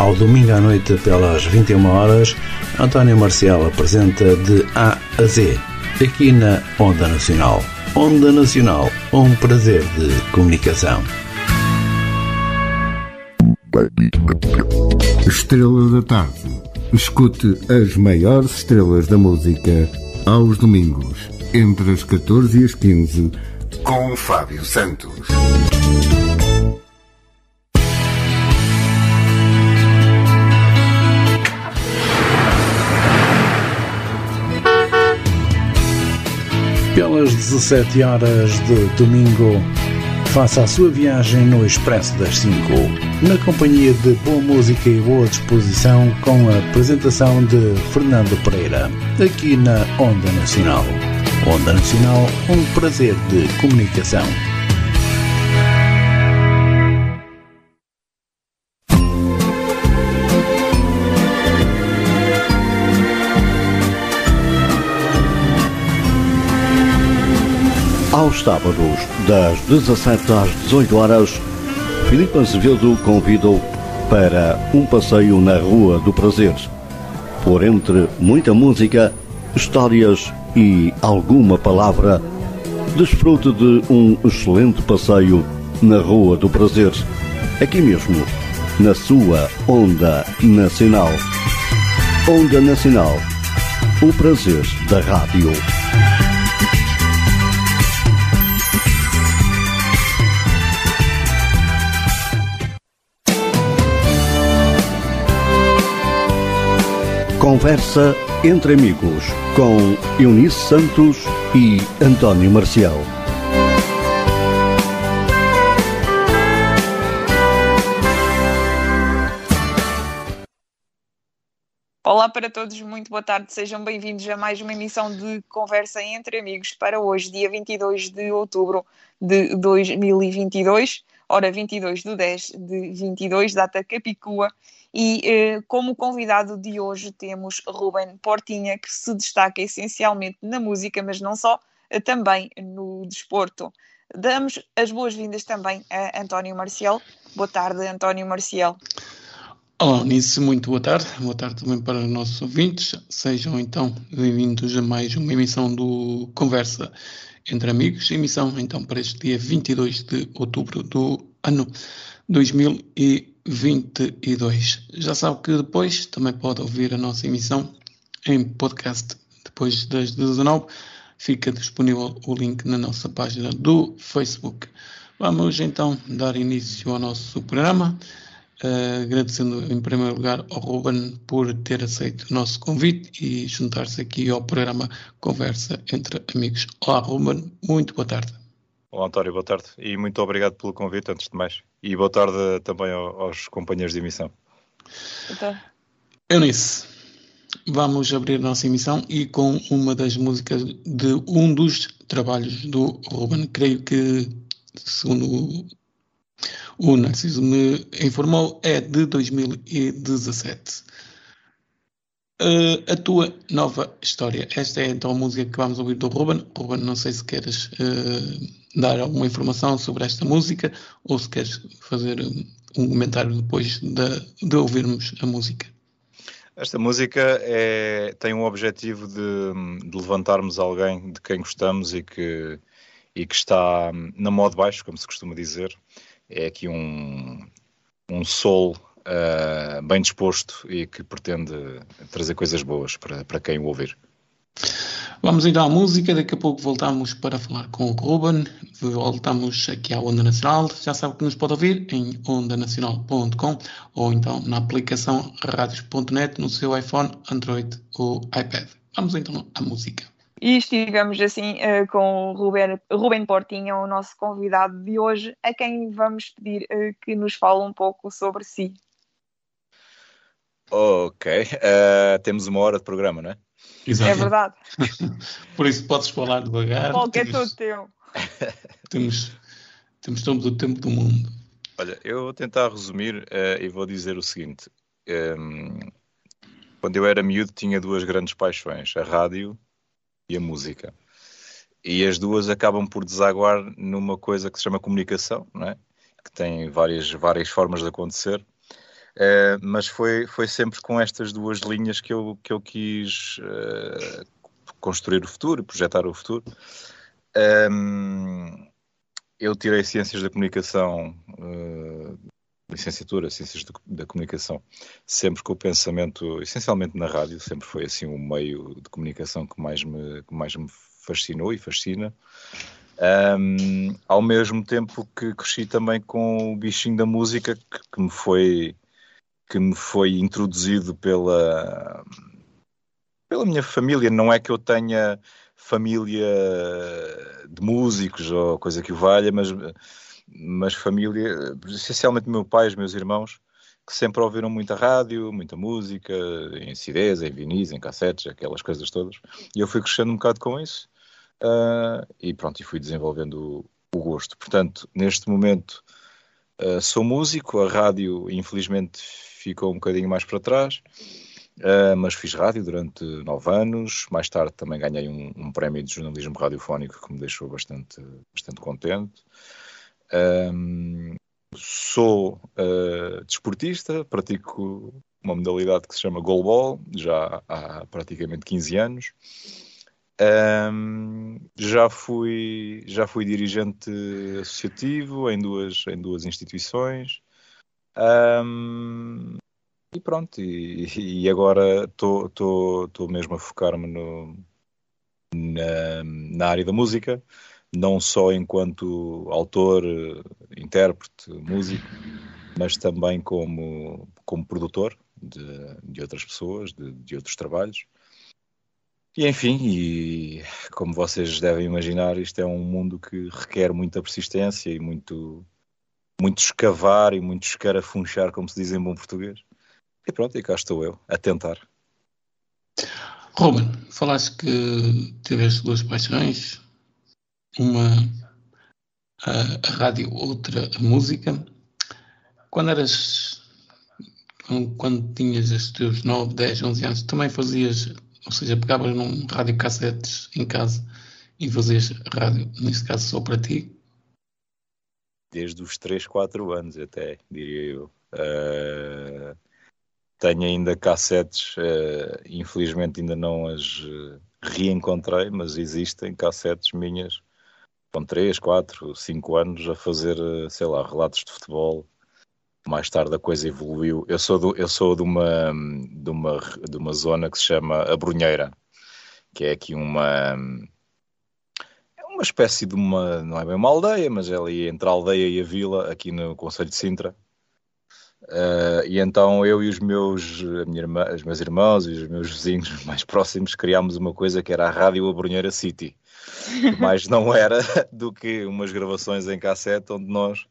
Ao domingo à noite, pelas 21 horas, António Marcial apresenta de A a Z, aqui na Onda Nacional. Onda Nacional, um prazer de comunicação. Estrela da Tarde. Escute as maiores estrelas da música aos domingos, entre as 14 e as 15, com Fábio Santos. Pelas 17 horas de domingo, faça a sua viagem no Expresso das 5, na companhia de boa música e boa disposição, com a apresentação de Fernando Pereira, aqui na Onda Nacional. Onda Nacional, um prazer de comunicação. Aos sábados, das 17 às 18 horas, Filipe Azevedo convidou para um passeio na Rua do Prazer. Por entre muita música, histórias e alguma palavra, desfrute de um excelente passeio na Rua do Prazer, aqui mesmo, na sua Onda Nacional. Onda Nacional, o prazer da rádio. Conversa entre amigos com Eunice Santos e António Marcial. Olá para todos, muito boa tarde, sejam bem-vindos a mais uma emissão de Conversa entre Amigos para hoje, dia 22 de outubro de 2022, hora 22 do 10 de 22, data Capicua, e eh, como convidado de hoje temos Ruben Portinha, que se destaca essencialmente na música, mas não só, eh, também no desporto. Damos as boas-vindas também a António Marcial. Boa tarde, António Marcial. Olá, Nisso, muito boa tarde. Boa tarde também para os nossos ouvintes. Sejam então bem-vindos a mais uma emissão do Conversa entre Amigos. Emissão então para este dia 22 de outubro do ano 2022. Já sabe que depois também pode ouvir a nossa emissão em podcast. Depois das 19 fica disponível o link na nossa página do Facebook. Vamos então dar início ao nosso programa. Uh, agradecendo em primeiro lugar ao Ruben por ter aceito o nosso convite e juntar-se aqui ao programa Conversa entre Amigos. Olá, Ruben, muito boa tarde. Olá, António, boa tarde e muito obrigado pelo convite, antes de mais. E boa tarde também aos companheiros de emissão. Então. Eunice, vamos abrir a nossa emissão e com uma das músicas de um dos trabalhos do Ruben. Creio que, segundo o Narciso me informou, é de 2017. Uh, a tua nova história. Esta é então a música que vamos ouvir do Ruben. Ruben, não sei se queres uh, dar alguma informação sobre esta música ou se queres fazer um comentário depois de, de ouvirmos a música. Esta música é, tem um objetivo de, de, levantarmos alguém de quem gostamos e que, e que está na moda baixo, como se costuma dizer. É aqui um, um sol uh, bem disposto e que pretende trazer coisas boas para, para quem o ouvir. Vamos então à música, daqui a pouco voltamos para falar com o Ruben, voltamos aqui à Onda Nacional, já sabe que nos pode ouvir em ondanacional.com ou então na aplicação radios.net no seu iPhone, Android ou iPad. Vamos então à música. E estivemos assim uh, com o Ruben, Ruben Portinha, o nosso convidado de hoje, a quem vamos pedir uh, que nos fale um pouco sobre si. Ok, uh, temos uma hora de programa, não é? Exato. É verdade. Por isso podes falar devagar. Qualquer é todo teu. Temos, temos todo o tempo do mundo. Olha, eu vou tentar resumir uh, e vou dizer o seguinte. Um, ehm, quando eu era miúdo tinha duas grandes paixões, a rádio e a música. E as duas acabam por desaguar numa coisa que se chama comunicação, não é? que tem várias, várias formas de acontecer. Uh, mas foi, foi sempre com estas duas linhas que eu, que eu quis uh, construir o futuro, projetar o futuro. Um, eu tirei Ciências da Comunicação, uh, licenciatura, Ciências da Comunicação, sempre com o pensamento, essencialmente na rádio, sempre foi assim o um meio de comunicação que mais me, que mais me fascinou e fascina. Um, ao mesmo tempo que cresci também com o bichinho da música que, que me foi que me foi introduzido pela pela minha família. Não é que eu tenha família de músicos ou coisa que o valha, mas mas família, essencialmente meu pai e os meus irmãos, que sempre ouviram muita rádio, muita música, em CDs, em vinis, em cassetes, aquelas coisas todas. E eu fui crescendo um bocado com isso uh, e pronto, e fui desenvolvendo o, o gosto. Portanto, neste momento uh, sou músico, a rádio infelizmente ficou um bocadinho mais para trás. Uh, mas fiz rádio durante nove anos. Mais tarde também ganhei um, um, prémio de jornalismo radiofónico que me deixou bastante, bastante contente. Um, sou uh, desportista, pratico uma modalidade que se chama goalball, já há praticamente 15 anos. Um, já fui já fui dirigente associativo em duas em duas instituições um, e pronto e, e agora estou mesmo a focar-me na, na área da música não só enquanto autor intérprete músico mas também como como produtor de, de outras pessoas de, de outros trabalhos. E enfim, e como vocês devem imaginar, isto é um mundo que requer muita persistência e muito, muito escavar e muito escarafunchar, como se diz em bom português. E pronto, e cá estou eu, a tentar. Ruben, falaste que tiveste duas paixões, uma a, a rádio, outra a música. Quando eras, quando, quando tinhas os teus 9, 10, 11 anos, também fazias ou seja, pegavas num rádio cassetes em casa e fazias rádio, neste caso só para ti? Desde os 3, 4 anos até, diria eu. Uh, tenho ainda cassetes, uh, infelizmente ainda não as uh, reencontrei, mas existem cassetes minhas com 3, 4, 5 anos a fazer, sei lá, relatos de futebol, mais tarde a coisa evoluiu. Eu sou, do, eu sou de, uma, de, uma, de uma zona que se chama A Brunheira, que é aqui uma. Uma espécie de uma. Não é bem uma aldeia, mas é ali entre a aldeia e a vila, aqui no Conselho de Sintra. Uh, e então eu e os meus, irmã, os meus irmãos e os meus vizinhos mais próximos criámos uma coisa que era a Rádio A Brunheira City. Mas não era do que umas gravações em cassete onde nós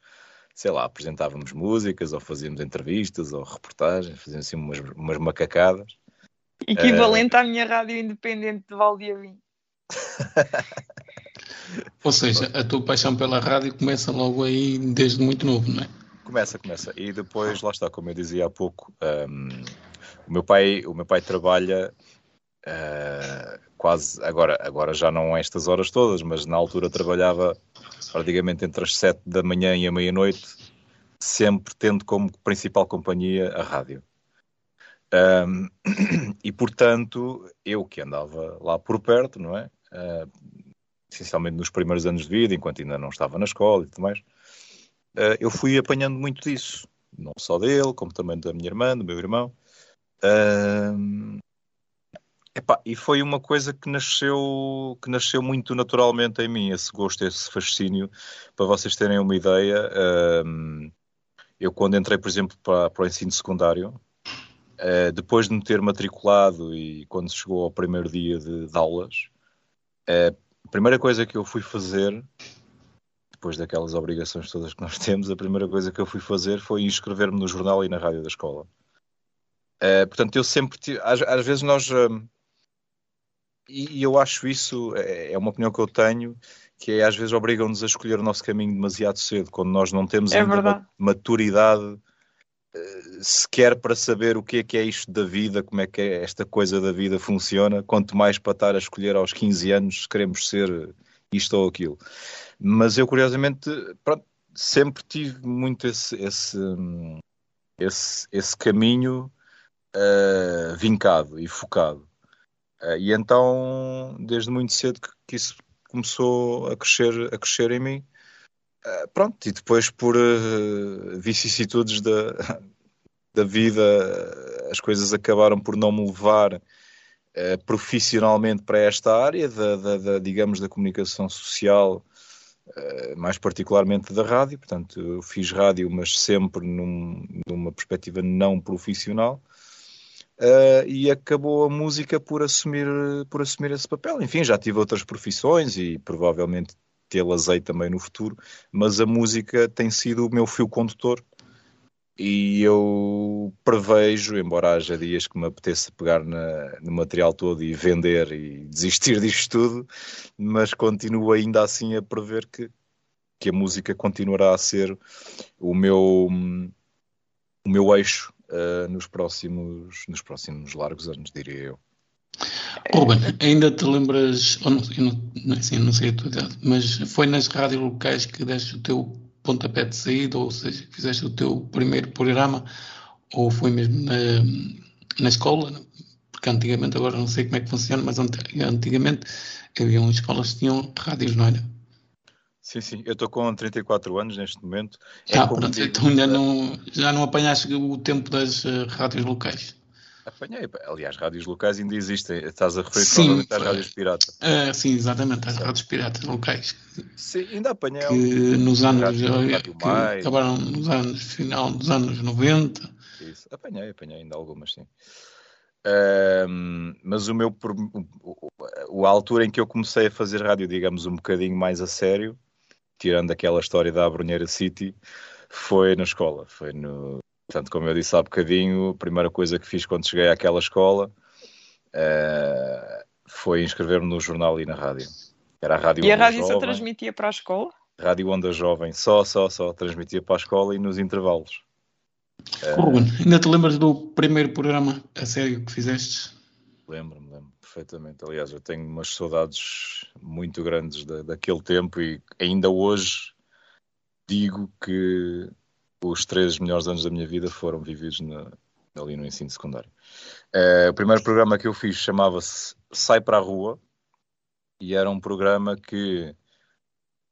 sei lá, apresentávamos músicas ou fazíamos entrevistas ou reportagens, fazíamos assim umas, umas macacadas. Equivalente uh... à minha rádio independente de Valdiavim. Ou seja, a tua paixão pela rádio começa logo aí desde muito novo, não é? Começa, começa. E depois, lá está, como eu dizia há pouco, um, o, meu pai, o meu pai trabalha uh, quase, agora, agora já não estas horas todas, mas na altura trabalhava praticamente entre as 7 da manhã e a meia-noite, sempre tendo como principal companhia a rádio. Um, e portanto, eu que andava lá por perto, não é? Uh, essencialmente nos primeiros anos de vida, enquanto ainda não estava na escola e tudo mais, uh, eu fui apanhando muito disso, não só dele, como também da minha irmã, do meu irmão. Uh, Epá, e foi uma coisa que nasceu, que nasceu muito naturalmente em mim, esse gosto, esse fascínio. Para vocês terem uma ideia, um, eu quando entrei, por exemplo, para, para o ensino secundário, uh, depois de me ter matriculado e quando chegou ao primeiro dia de, de aulas, uh, a primeira coisa que eu fui fazer, depois daquelas obrigações todas que nós temos, a primeira coisa que eu fui fazer foi inscrever-me no jornal e na rádio da escola. Uh, portanto, eu sempre tive, às, às vezes nós e eu acho isso, é, é uma opinião que eu tenho, que é às vezes obrigam-nos a escolher o nosso caminho demasiado cedo, quando nós não temos é ainda maturidade eh, sequer para saber o que é que é isto da vida, como é que é esta coisa da vida funciona, quanto mais para estar a escolher aos 15 anos se queremos ser isto ou aquilo. Mas eu, curiosamente, pronto, sempre tive muito esse, esse, esse, esse caminho uh, vincado e focado. Uh, e então, desde muito cedo que, que, isso começou a crescer, a crescer em mim. Uh, pronto, e depois por vicissitudes da, da vida, as coisas acabaram por não me levar profissionalmente para esta área, da, da, da, digamos, da comunicação social, mais particularmente da rádio. Portanto, eu fiz rádio, mas sempre num, numa perspectiva não profissional uh, e acabou a música por assumir, por assumir esse papel. Enfim, já tive outras profissões e provavelmente tê-las-ei também no futuro, mas a música tem sido o meu fio condutor e eu prevejo, embora haja dias que me apeteça pegar na, no material todo e vender e desistir disto tudo, mas continuo ainda assim a prever que, que a música continuará a ser o meu, o meu eixo uh, nos, próximos, nos próximos largos anos, diria eu. Ruben, ainda te lembras, ou não, não, assim, não sei a tua idade, mas foi nas rádios locais que deste o teu pontapé de saída, ou seja, fizeste o teu primeiro programa, ou foi mesmo na, na escola? Porque antigamente, agora não sei como é que funciona, mas antigamente havia escolas que tinham rádios, não era? Sim, sim, eu estou com 34 anos neste momento. É ah, pronto, digo, então ainda não, já não apanhaste o tempo das uh, rádios locais? Apanhei, aliás, rádios locais ainda existem. Estás a referir sim, às rádios piratas. Uh, sim, exatamente, às rádios piratas locais. Sim, ainda apanhei. Que nos anos, que acabaram nos anos, final dos anos 90. Isso, apanhei, apanhei ainda algumas, sim. Uh, mas o meu, o, o, a altura em que eu comecei a fazer rádio, digamos, um bocadinho mais a sério, tirando aquela história da Abrunheira City, foi na escola. Foi no. Portanto, como eu disse há bocadinho, a primeira coisa que fiz quando cheguei àquela escola uh, foi inscrever-me no jornal e na rádio. Era a rádio E a rádio só transmitia para a escola? Rádio Onda Jovem, só, só, só, transmitia para a escola e nos intervalos. Ruben, uh, ainda te lembras do primeiro programa a sério que fizeste? Lembro-me, lembro perfeitamente. Aliás, eu tenho umas saudades muito grandes da, daquele tempo e ainda hoje digo que os três melhores anos da minha vida foram vividos na, ali no ensino secundário. Uh, o primeiro programa que eu fiz chamava-se Sai para a Rua e era um programa que,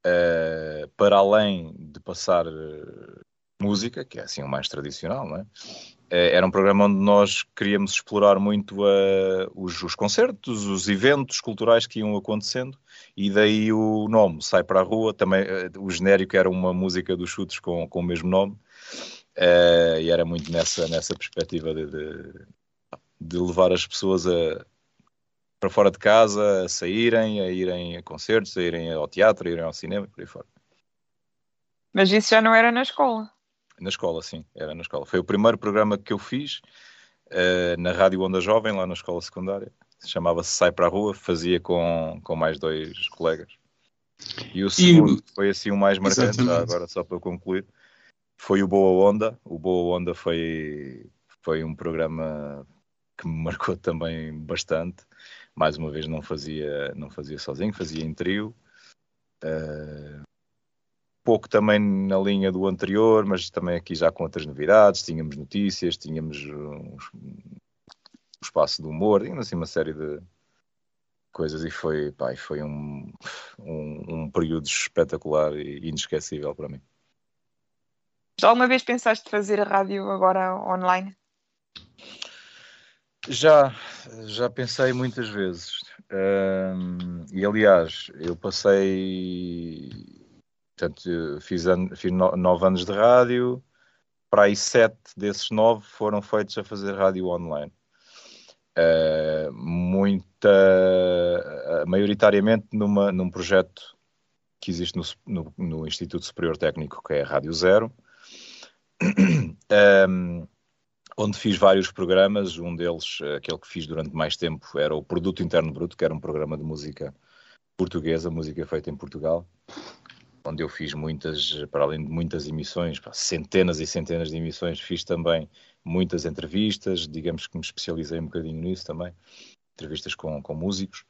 uh, para além de passar uh, música, que é assim o mais tradicional, não é? Eh, era um programa onde nós queríamos explorar muito uh, os, os, concertos, os eventos culturais que iam acontecendo, e daí o nome, Sai para a Rua, também uh, o genérico era uma música dos chutes com, com o mesmo nome, uh, e era muito nessa, nessa perspectiva de, de, de levar as pessoas a, para fora de casa, a saírem, a irem a concertos, a irem ao teatro, a irem ao cinema, por aí fora. Mas isso já não era na escola? Na escola, sim, era na escola. Foi o primeiro programa que eu fiz uh, na Rádio Onda Jovem, lá na escola secundária. Chamava-se Sai para a Rua, fazia com, com mais dois colegas. E o segundo, e... foi assim o mais marcante, já agora só para concluir, foi o Boa Onda. O Boa Onda foi, foi um programa que me marcou também bastante. Mais uma vez não fazia, não fazia sozinho, fazia em trio. Uh, pouco também na linha do anterior, mas também aqui já com outras novidades. Tínhamos notícias, tínhamos um, espaço de humor, tínhamos assim uma série de coisas e foi, pá, foi um, um, um período espetacular e inesquecível para mim. Já alguma vez pensaste fazer a rádio agora online? Já, já pensei muitas vezes. Um, e aliás, eu passei Portanto, fiz, fiz nove anos de rádio, para aí sete desses nove foram feitos a fazer rádio online. Uh, muita, uh, maioritariamente numa, num projeto que existe no, no, no, Instituto Superior Técnico, que é a Rádio Zero, um, onde fiz vários programas. Um deles, aquele que fiz durante mais tempo, era o Produto Interno Bruto, que era um programa de música portuguesa, música feita em Portugal onde eu fiz muitas, para além de muitas emissões, centenas e centenas de emissões, fiz também muitas entrevistas, digamos que me especializei um bocadinho nisso também, entrevistas com, com músicos,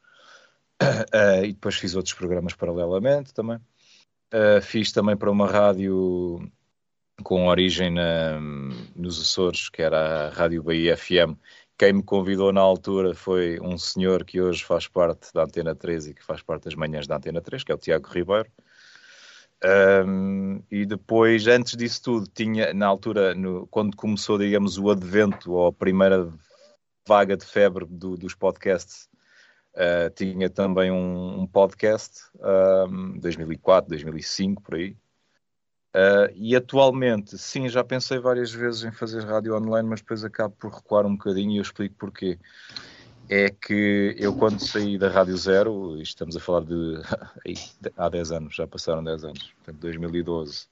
uh, e depois fiz outros programas paralelamente também. Uh, fiz também para uma rádio com origem na, nos Açores, que era a Rádio Bahia FM. Quem me convidou na altura foi um senhor que hoje faz parte da Antena 3 e que faz parte das manhãs da Antena 3, que é o Tiago Ribeiro. Um, e depois, antes disso tudo, tinha na altura, no, quando começou, digamos, o advento ou a primeira vaga de febre do, dos podcasts, uh, tinha também um, um podcast, um, 2004, 2005, por aí. Uh, e atualmente, sim, já pensei várias vezes em fazer rádio online, mas depois acabo por recuar um bocadinho e eu explico porquê é que eu quando saí da Rádio Zero, estamos a falar de há 10 anos, já passaram 10 anos, portanto 2012,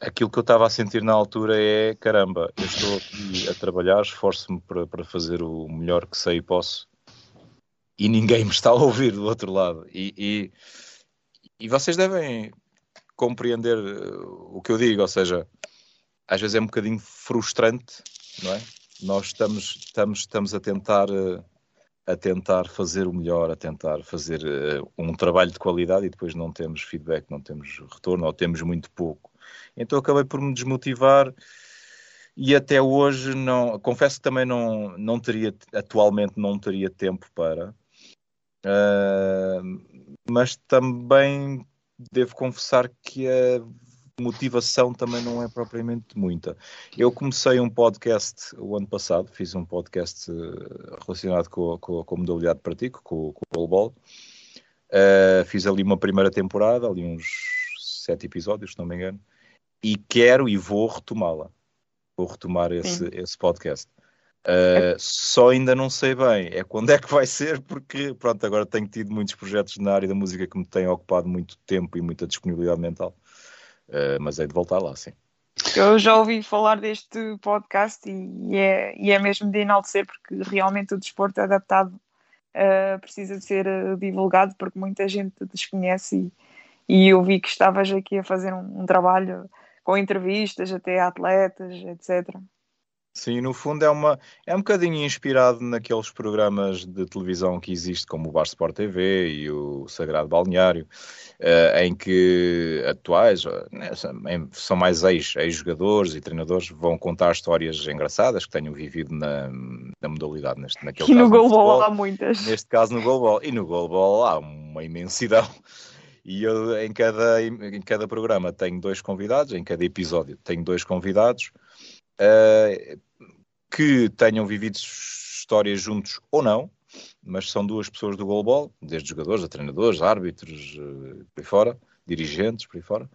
aquilo que eu estava a sentir na altura é, caramba, eu estou aqui a trabalhar, esforço-me para, para fazer o melhor que sei e posso, e ninguém me está a ouvir do outro lado. E, e, e vocês devem compreender o que eu digo, ou seja, às vezes é um bocadinho frustrante, não é? Nós estamos, estamos, estamos a tentar eh, a tentar fazer o melhor, a tentar fazer uh, um trabalho de qualidade e depois não temos feedback, não temos retorno ou temos muito pouco. Então acabei por me desmotivar e até hoje não, confesso que também não, não teria, atualmente não teria tempo para, uh, mas também devo confessar que motivação também não é propriamente muita. Eu comecei um podcast o ano passado, fiz um podcast eh, relacionado com, com, com a modalidade de pratico, com, com o goalball. Uh, fiz ali uma primeira temporada, ali uns sete episódios, se não me engano, e quero e vou retomá-la. Vou retomar esse, esse podcast. Uh, só ainda não sei bem é quando é que vai ser, porque pronto, agora tenho tido muitos projetos na área da música que me têm ocupado muito tempo e muita disponibilidade mental. Uh, mas é de voltar lá, sim. Eu já ouvi falar deste podcast e é, e é mesmo de enaltecer, porque realmente o desporto adaptado uh, precisa de ser uh, divulgado, porque muita gente desconhece. E, e eu vi que estavas aqui a fazer um, um trabalho com entrevistas até atletas, etc. Sim, no fundo é, uma, é um bocadinho inspirado naqueles programas de televisão que existem, como o Bar Sport TV e o Sagrado Balneário, uh, em que atuais, né, são mais ex-jogadores ex e treinadores, vão contar histórias engraçadas que tenham vivido na, na modalidade. Neste, naquele e caso, no goalball há muitas. Neste caso no goalball. E no goalball há uma imensidão. E eu, em cada, em cada programa tenho dois convidados, em cada episódio tenho dois convidados, uh, que tenham vivido histórias juntos ou não, mas são duas pessoas do goalball, desde jogadores a treinadores, árbitros, uh, por aí fora, dirigentes, por aí fora.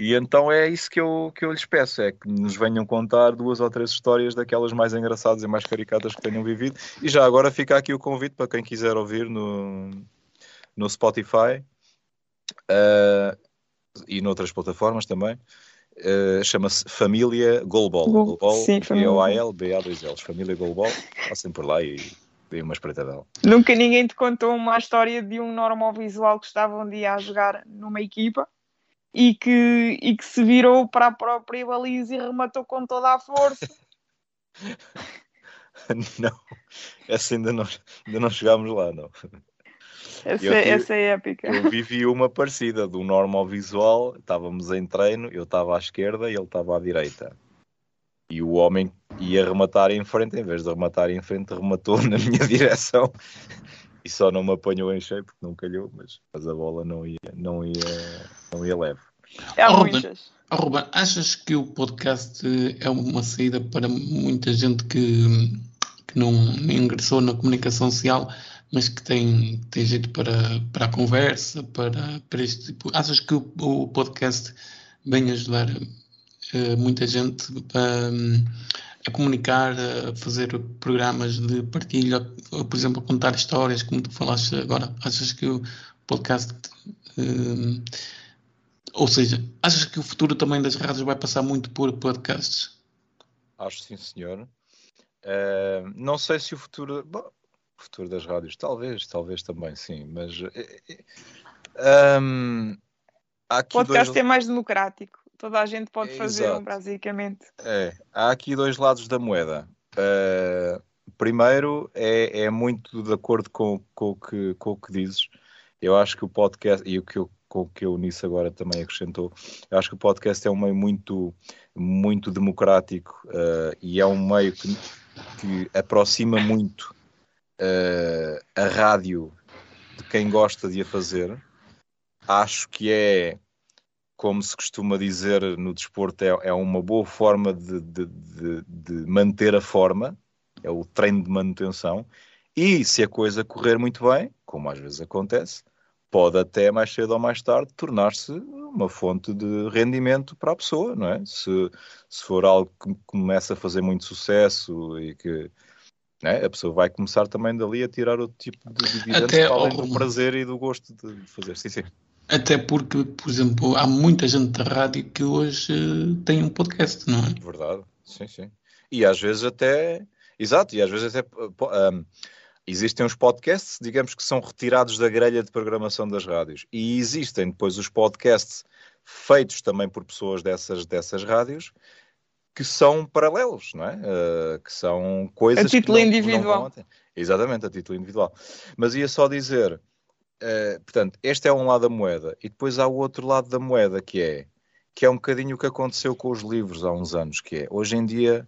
E então é isso que eu, que eu lhes peço, é que nos venham contar duas ou três histórias daquelas mais engraçadas e mais caricatas que tenham vivido. E já agora fica aqui o convite para quem quiser ouvir no, no Spotify uh, e noutras plataformas também. Uh, chama-se Família Golbol. Go Golbol, G-O-A-L, B-A-2-L. Família Golbol. Passem por lá e dei uma espreitadela. Nunca ninguém te contou uma história de um normal visual que estava um dia a jogar numa equipa e que, e que se virou para a própria baliza e rematou com toda a força. não, essa ainda não, ainda não chegámos lá, não. Essa, eu, essa é épica. Eu vivi uma parecida, do normal visual, estávamos em treino, eu estava à esquerda e ele estava à direita. E o homem ia rematar em frente, em vez de rematar em frente, rematou na minha direção. E só não me apanhou em cheio porque não calhou, mas, mas a bola não ia, não ia, não ia leve. Há oh, muitas. Oh, Ruben, achas que o podcast é uma saída para muita gente que, que não ingressou na comunicação social? Mas que tem, tem jeito para, para a conversa, para, para este tipo. Achas que o, o podcast vem ajudar uh, muita gente a, comunicar, a fazer programas de partilha, por exemplo, a contar histórias, como tu falaste agora? Achas que o podcast. Uh, ou seja, achas que o futuro também das rádios vai passar muito por podcasts? Acho sim, senhor. Uh, não sei se o futuro. Bom, futuro das rádios, talvez, talvez também, sim, mas um, o podcast dois... é mais democrático, toda a gente pode é, fazer, exato. basicamente. É, há aqui dois lados da moeda. Uh, primeiro, é, é muito de acordo com, com, o que, com o que dizes. Eu acho que o podcast, e o que eu com o que a Eunice agora também acrescentou. Eu acho que o podcast é um meio muito, muito democrático uh, e é um meio que, que aproxima muito uh, a rádio de quem gosta de a fazer. Acho que é, como se costuma dizer no desporto, é, é uma boa forma de, de, de, de manter a forma, é o treino de manutenção. E se a coisa correr muito bem, como às vezes acontece, pode até mais cedo ou mais tarde tornar-se uma fonte de rendimento para a pessoa, não é? Se, se for algo que começa a fazer muito sucesso e que é? a pessoa vai começar também dali a tirar outro tipo de dividendos até, além do prazer e do gosto de fazer. Sim, sim. Até porque, por exemplo, há muita gente da rádio que hoje uh, tem um podcast, não é? Verdade, sim, sim. E às vezes até, exato, e às vezes até um, existem os podcasts, digamos que são retirados da grelha de programação das rádios. E existem depois os podcasts feitos também por pessoas dessas, dessas rádios que são paralelos, não é? Uh, que são coisas. A título não, individual. Exatamente, a título individual. Mas ia só dizer, uh, portanto, este é um lado da moeda, e depois há o outro lado da moeda que é que é um bocadinho o que aconteceu com os livros há uns anos, que é hoje em dia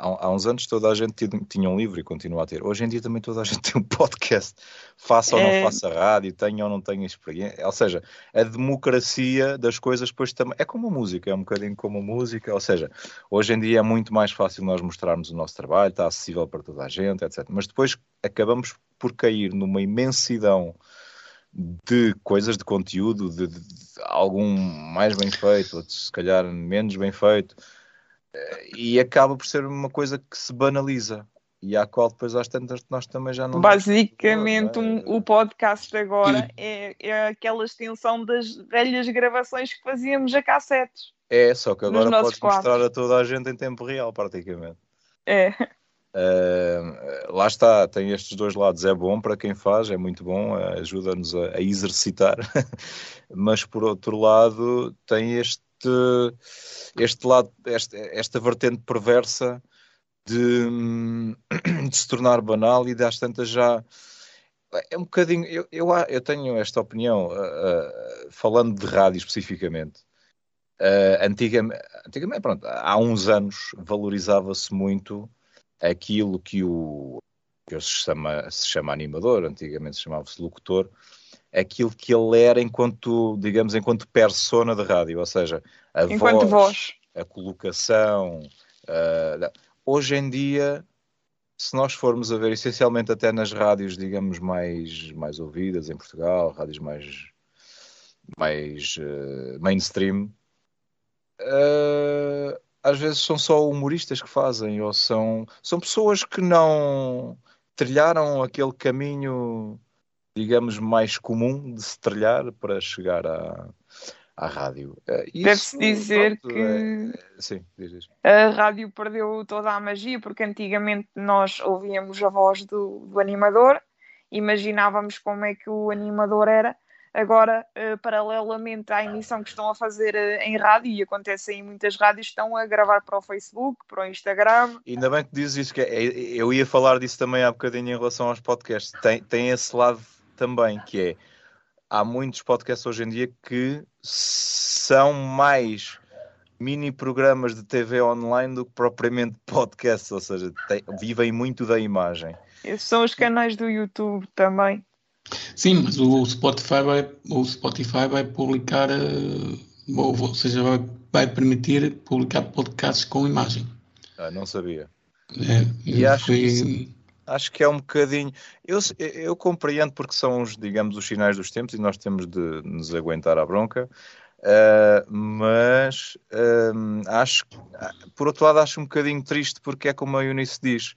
há, há uns anos toda a gente tinha um livro e continua a ter. Hoje em dia também toda a gente tem um podcast. Faça ou não é... faça rádio, tenha ou não tenha experiência. Ou seja, a democracia das coisas depois também... É como a música, é um bocadinho como a música. Ou seja, hoje em dia é muito mais fácil nós mostrarmos o nosso trabalho, está acessível para toda a gente, etc. Mas depois acabamos por cair numa imensidão de coisas de conteúdo, de, de, de, algum mais bem feito, outro se calhar menos bem feito, e acaba por ser uma coisa que se banaliza e à qual depois às tantas nós também já não. Basicamente, um, o podcast agora é, é aquela extensão das velhas gravações que fazíamos a cassetes. É, só que agora podes quadros. mostrar a toda a gente em tempo real, praticamente. É. Uh, lá está, tem estes dois lados. É bom para quem faz, é muito bom, ajuda-nos a, a exercitar, mas por outro lado, tem este este lado, esta, esta vertente perversa de, de, se tornar banal e das tantas já é um bocadinho, eu, eu, eu tenho esta opinião, uh, uh, falando de rádio especificamente. Uh, antigamente, antigamente, pronto, há uns anos valorizava-se muito aquilo que o que se chama, se chama animador, antigamente se chamava-se locutor, aquilo que ele era enquanto, digamos, enquanto persona de rádio, ou seja, a enquanto voz, voz. a colocação. Uh, hoje em dia, se nós formos a ver, essencialmente até nas rádios, digamos, mais, mais ouvidas em Portugal, rádios mais, mais uh, mainstream, uh, às vezes são só humoristas que fazem, ou são, são pessoas que não trilharam aquele caminho digamos, mais comum de se trilhar para chegar à, à rádio. Eh, Deve-se dizer pronto, que é... Sim, diz a rádio perdeu toda a magia, porque antigamente nós ouvíamos a voz do, do animador, imaginávamos como é que o animador era. Agora, uh, paralelamente à emissão que estão a fazer uh, em rádio, e acontece em muitas rádios, estão a gravar para o Facebook, para o Instagram. Ainda bem que dizes isso, que é, eu ia falar disso também há bocadinho em relação aos podcasts. Tem, tem esse lado também, que é há muitos podcasts hoje em dia que são mais mini programas de TV online do que propriamente podcasts, ou seja, tem, vivem muito da imagem. Esses são os canais do YouTube também. Sim, mas o Spotify vai, o Spotify vai publicar, eh, ou seja, vai, vai permitir publicar podcasts com imagem. Ah, não sabia. É, e acho foi... que acho que é um bocadinho. Eu, eu compreendo porque são os, digamos, os sinais dos tempos e nós temos de nos aguentar à bronca. Uh, mas uh, acho, por outro lado, acho um bocadinho triste porque é como a Eunice diz.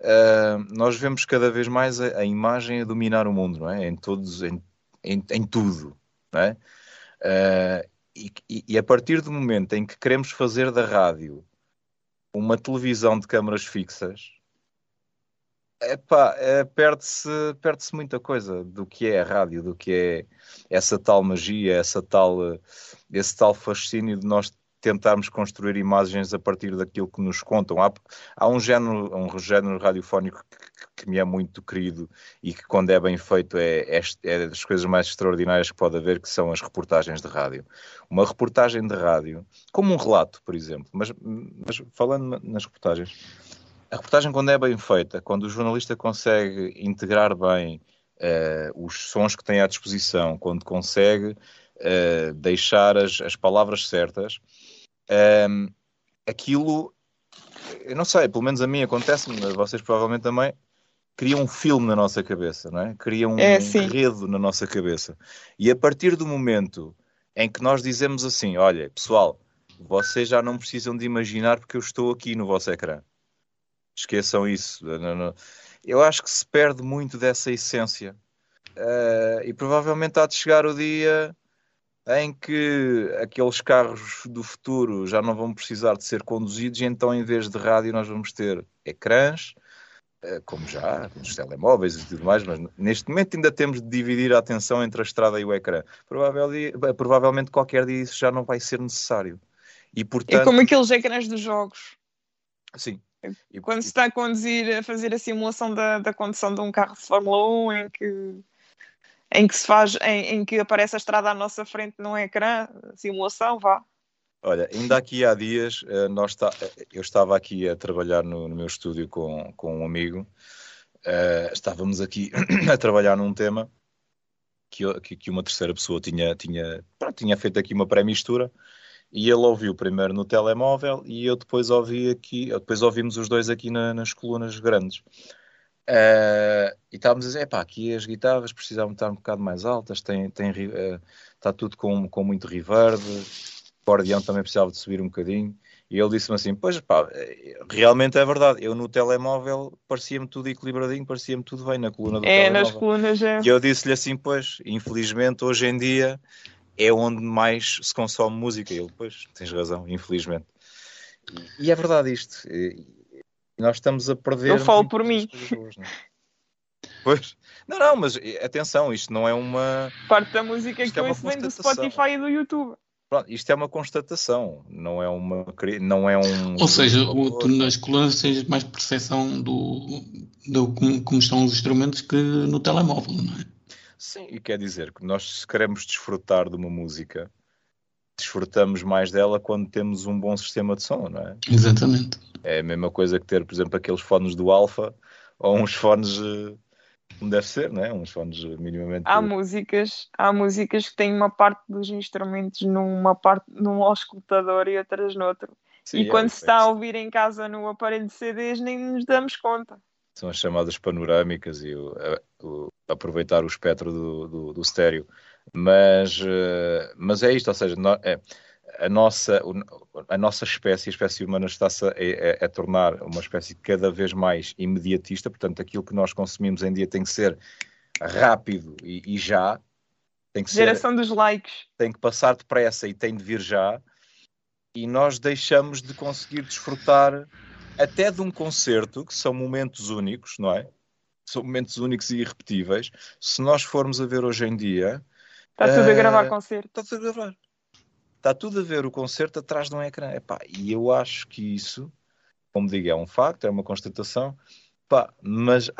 Uh, nós vemos cada vez mais a, a, imagem a dominar o mundo, não é? Em todos, em, em, em tudo, não é? E, e, a partir do momento em que queremos fazer da rádio uma televisão de câmaras fixas, Epá, é, perde-se perde muita coisa do que é a rádio, do que é essa tal magia, essa tal, esse tal fascínio de nós tentarmos construir imagens a partir daquilo que nos contam. Há, há um, género, um género radiofónico que, que me é muito querido e que quando é bem feito é, é, é das coisas mais extraordinárias que pode haver, que são as reportagens de rádio. Uma reportagem de rádio, como um relato, por exemplo, mas, mas falando nas reportagens, a reportagem quando é bem feita, quando o jornalista consegue integrar bem uh, os sons que tem à disposição, quando consegue uh, deixar as, as, palavras certas, uh, aquilo, eu não sei, pelo menos a mim acontece-me, vocês provavelmente também, cria um filme na nossa cabeça, não é? Cria um é, enredo na nossa cabeça. E a partir do momento em que nós dizemos assim, olha, pessoal, vocês já não precisam de imaginar porque eu estou aqui no vosso ecrã. Esqueçam isso. Eu acho que se perde muito dessa essência. Uh, e provavelmente há de chegar o dia em que aqueles carros do futuro já não vão precisar de ser conduzidos, e então, em vez de rádio, nós vamos ter ecrãs, uh, como já, os telemóveis e tudo mais, mas neste momento ainda temos de dividir a atenção entre a estrada e o ecrã. Provavelmente, provavelmente qualquer dia isso já não vai ser necessário. E, portanto... É como aqueles ecrãs dos jogos. Sim, e, Quando se está a conduzir, a fazer a simulação da, da condução de um carro de Fórmula 1 em que, em que se faz, em, em que aparece a estrada à nossa frente num ecrã, simulação, vá. Olha, ainda aqui há dias, eh, nós eh, eu estava aqui a trabalhar no, no meu estúdio com, com um amigo, uh, estávamos aqui a trabalhar num tema que, que, que uma terceira pessoa tinha, tinha, pronto, tinha feito aqui uma pré-mistura e ele ouviu primeiro no telemóvel e eu depois ouvi aqui, depois ouvimos os dois aqui na, nas colunas grandes. Uh, e estávamos a dizer, pá, aqui as guitarras precisavam estar um bocado mais altas, tem, tem, uh, está tudo com, com muito reverb, o acordeão também precisava de subir um bocadinho. E ele disse-me assim, pois pá, realmente é verdade, eu no telemóvel parecia-me tudo equilibradinho, parecia-me tudo bem na coluna do é, telemóvel. É, nas colunas é. E eu disse-lhe assim, pois, infelizmente hoje em dia é onde mais se consome música. E ele, pois, tens razão, infelizmente. E, é verdade isto. Nós estamos a perder. Eu falo por mim. Boas, não é? Pois. Não, não, mas atenção, isto não é uma. Parte da música isto que é eu ouço vem do Spotify e do YouTube. Pronto, isto é uma constatação, não é uma. Não é um. Ou seja, o, tu nas colunas tens mais percepção do, do como, como estão os instrumentos que no telemóvel, não é? Sim, e quer dizer que nós, se queremos desfrutar de uma música, desfrutamos mais dela quando temos um bom sistema de som, não é? Exatamente. É a mesma coisa que ter, por exemplo, aqueles fones do Alfa ou uns fones. Eh, como deve ser, não é? Uns fones minimamente. Há músicas, há músicas que têm uma parte dos instrumentos numa parte num auscultador e outras noutro. Sim, e é, quando se está a ouvir em casa no aparelho de CDs nem nos damos conta são as chamadas panorâmicas e o, o, aproveitar o espectro do, do, do estéreo. Mas, eh, mas é isto, ou seja, é, a, nossa, a nossa espécie, a espécie humana, está-se a, a, a, tornar uma espécie cada vez mais imediatista, portanto, aquilo que nós consumimos em dia tem que ser rápido e, e já. Tem que Geração ser, dos likes. Tem que passar depressa e tem de vir já. E nós deixamos de conseguir desfrutar até de um concerto, que são momentos únicos, não é? São momentos únicos e irrepetíveis. Se nós formos a ver hoje em dia. Está tudo uh, a gravar eh, concerto. Está tudo a gravar. Está tudo a ver o concerto atrás de um ecrã. Epá, e eu acho que isso, como digo, é um facto, é uma constatação. Epá, mas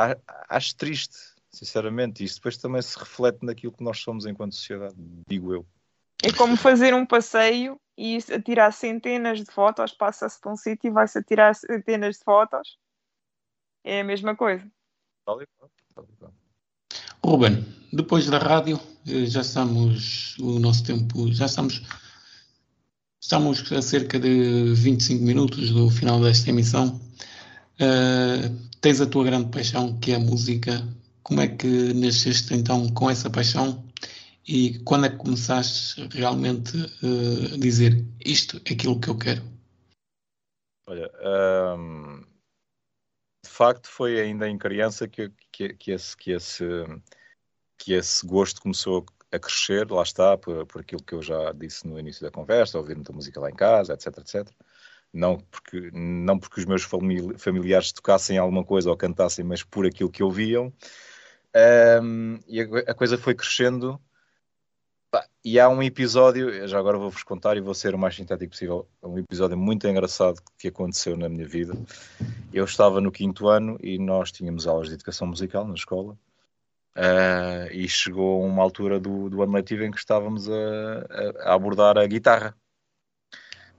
acho triste, sinceramente. Isso depois também se reflete naquilo que nós somos enquanto sociedade, digo eu. É como fazer um passeio e tirar centenas de fotos, passa-se para um sítio e vai-se a tirar centenas de fotos. É a mesma coisa. Ruben, depois da rádio, eh, já estamos, o nosso tempo, já estamos, estamos a cerca de 25 minutos do final desta emissão. Uh, tens a tua grande paixão, que é a música. Como é que nasceste então com essa paixão e quando é que começaste realmente uh, a dizer isto é aquilo que eu quero? Olha, um, de facto foi ainda em criança que, que, que, esse, que, esse, que esse gosto começou a crescer, lá está, por, por aquilo que eu já disse no início da conversa, ouvir muita música lá em casa, etc, etc. Não porque, não porque os meus familiares tocassem alguma coisa ou cantassem, mas por aquilo que ouviam. Um, e a, a coisa foi crescendo E há um episódio, já agora vou-vos contar e vou ser o mais sintético possível. Um episódio muito engraçado que aconteceu na minha vida. Eu estava no quinto ano e nós tínhamos aulas de educação musical na escola. Uh, e chegou uma altura do, do ano letivo em que estávamos a, a, abordar a guitarra.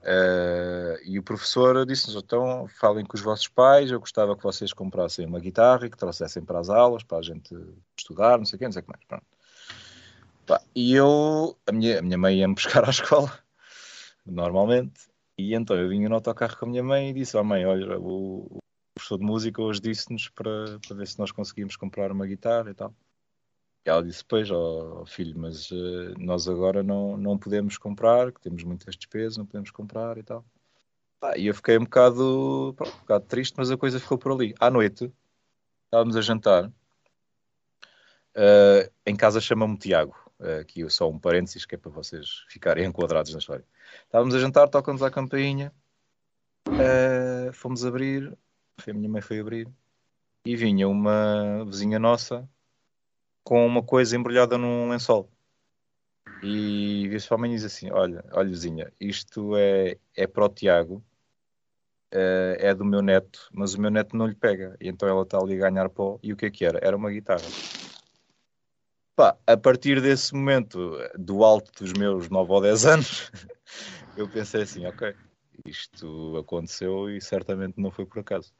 Uh, e o professor disse-nos: então falem com os vossos pais, eu gostava que vocês comprassem uma guitarra e que trouxessem para as aulas, para a gente estudar, não sei o quê, não sei o que mais. Pronto. E eu, a minha, a minha mãe ia-me buscar à escola, normalmente, e então eu vinha no autocarro com a minha mãe e disse: à mãe, olha, o, o professor de música hoje disse-nos para, para ver se nós conseguimos comprar uma guitarra e tal. E ela disse: Pois, ó, filho, mas uh, nós agora não, não podemos comprar, que temos muitas despesas, não podemos comprar e tal. e eu fiquei um bocado, pronto, um bocado triste, mas a coisa ficou por ali. À noite, estávamos a jantar. Uh, em casa chama-me Tiago. Uh, aqui só um parênteses que é para vocês ficarem enquadrados na história. Estávamos a jantar, tocam-nos à campainha. Uh, fomos abrir, a minha mãe foi abrir e vinha uma vizinha nossa com uma coisa embrulhada num lençol. E vê-se para a mãe e diz assim: Olha, olha, vizinha, isto é, é para o Tiago, é, é do meu neto, mas o meu neto não lhe pega. E então ela está ali a ganhar pó. E o que é que era? Era uma guitarra. Pá, a partir desse momento, do alto dos meus 9 ou 10 anos, eu pensei assim: Ok, isto aconteceu e certamente não foi por acaso.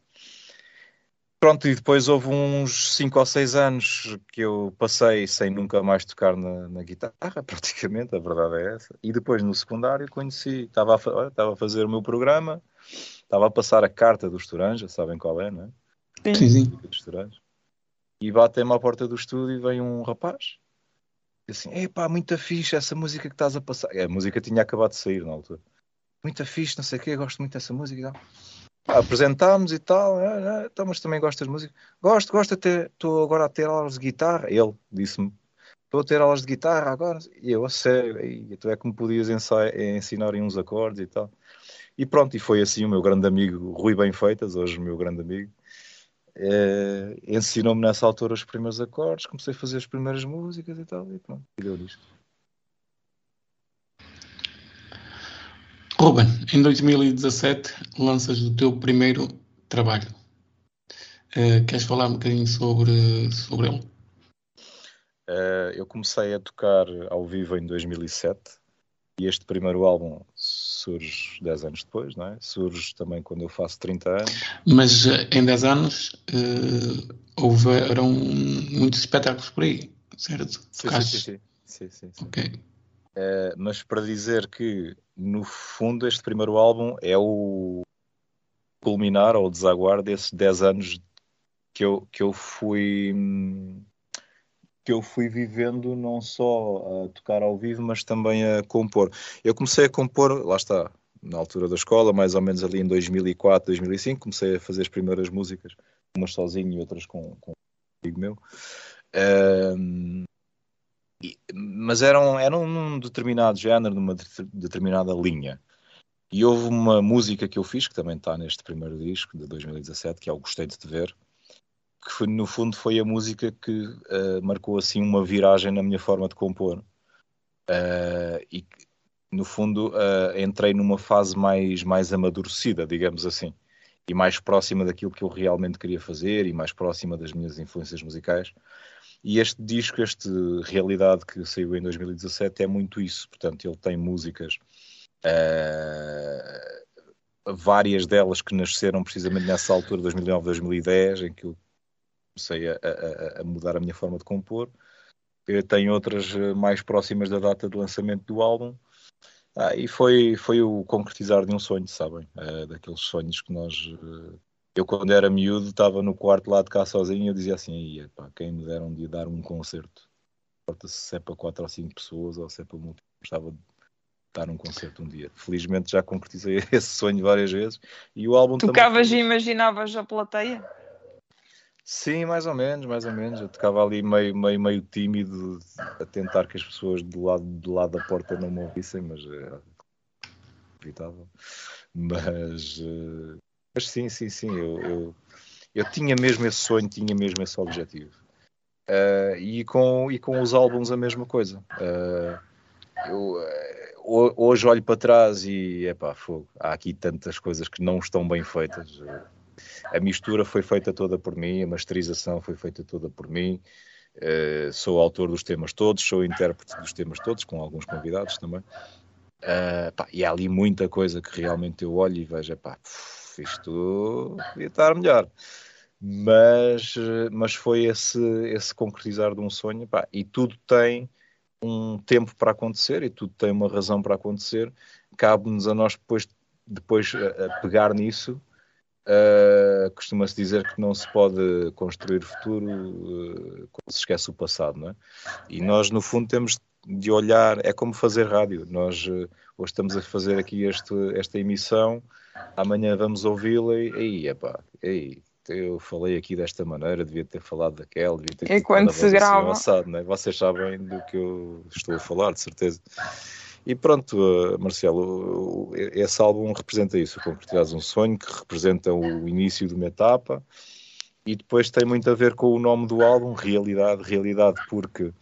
Pronto, e depois houve uns 5 ou 6 anos que eu passei sem nunca mais tocar na, na, guitarra, praticamente, a verdade é essa. E depois no secundário conheci, estava a, estava a fazer o meu programa, estava a passar a carta dos Toranja, sabem qual é, não é? Sim, sim. Dos E batem-me à porta do estúdio e vem um rapaz. E assim, epá, muita fixe essa música que estás a passar. A música tinha acabado de sair na altura. Muita fixe, não sei o quê, gosto muito dessa música e tal apresentámos e tal, ah, ah, mas também gostas de música? Gosto, gosto até, estou agora a ter aulas de guitarra. Ele disse-me, estou a ter aulas de guitarra agora. E eu, a sério, e tu é que me podias ensinar em uns acordes e tal. E pronto, e foi assim o meu grande amigo Rui Benfeitas, hoje o meu grande amigo, é, ensinou-me nessa altura os primeiros acordes, comecei a fazer as primeiras músicas e tal, e pronto, e deu nisto. Ruben, em 2017 lanças o teu primeiro trabalho. Uh, queres falar um bocadinho sobre, sobre ele? Uh, eu comecei a tocar ao vivo em 2007 e este primeiro álbum surge 10 anos depois, não é? Surge também quando eu faço 30 anos. Mas uh, em 10 anos uh, houveram muitos espetáculos por aí, certo? Sim, sim, sim, sim, sim, sim. Ok. Uh, mas para dizer que, no fundo, este primeiro álbum é o culminar ou desaguar desses 10 anos que eu, que eu fui que eu fui vivendo não só a tocar ao vivo, mas também a compor. Eu comecei a compor, lá está, na altura da escola, mais ou menos ali em 2004, 2005, comecei a fazer as primeiras músicas, umas sozinho e outras com, com um amigo meu. Uh, mas eram, eram num determinado género, numa determinada linha. E houve uma música que eu fiz, que também está neste primeiro disco de 2017, que é o Gostei de Te Ver, que foi, no fundo foi a música que uh, marcou assim uma viragem na minha forma de compor. Uh, e no fundo uh, entrei numa fase mais, mais amadurecida, digamos assim, e mais próxima daquilo que eu realmente queria fazer e mais próxima das minhas influências musicais. E este disco, este Realidade que saiu em 2017, é muito isso. Portanto, ele tem músicas, várias delas que nasceram precisamente nessa altura, 2009, 2010, em que eu comecei a, a, a mudar a minha forma de compor. Eu tenho outras eh, mais próximas da data de lançamento do álbum. Ah, e foi, foi o concretizar de um sonho, sabem? Uh, daqueles sonhos que nós uh, eu, quando era miúdo, estava no quarto lá de cá sozinho e eu dizia assim: pá, quem me deram de dar um concerto, importa se é para quatro ou cinco pessoas ou se é para muito, gostava de dar um concerto um dia. Felizmente já concretizei esse sonho várias vezes e o álbum Tocavas também... e imaginavas a plateia? Sim, mais ou menos, mais ou menos. Eu tocava ali meio, meio, meio tímido a tentar que as pessoas do lado, do lado da porta não me ouvissem, mas é evitável. Mas uh, mas sim, sim, sim, eu, eu, eu, tinha mesmo esse sonho, tinha mesmo esse objetivo. Uh, e, com, e com os álbuns a mesma coisa. Uh, eu eh, hoje olho para trás e epá, fogo, há aqui tantas coisas que não estão bem feitas. A mistura foi feita toda por mim, a masterização foi feita toda por mim. Uh, sou autor dos temas todos, sou intérprete dos temas todos, com alguns convidados também. Uh, pá, e há ali muita coisa que realmente eu olho e vejo, pá, isto podia estar melhor. Mas, mas foi esse, esse concretizar de um sonho, pá, e tudo tem um tempo para acontecer e tudo tem uma razão para acontecer. Cabe-nos a nós depois, depois a pegar nisso. Uh, Costuma-se dizer que não se pode construir futuro uh, quando se esquece o passado, não é? E nós, no fundo, temos de olhar, é como fazer rádio. Nós uh, hoje estamos a fazer aqui este, esta emissão, amanhã vamos ouvi-la e aí, epá, aí, eu falei aqui desta maneira, devia ter falado daquela, devia ter É quando se grava. Assim avançado, né? Vocês sabem do que eu estou a falar, de certeza. E pronto, uh, Marcelo, esse álbum representa isso, concretizar um sonho que representa o início de uma etapa e depois tem muito a ver com o nome do álbum, Realidade, Realidade porque,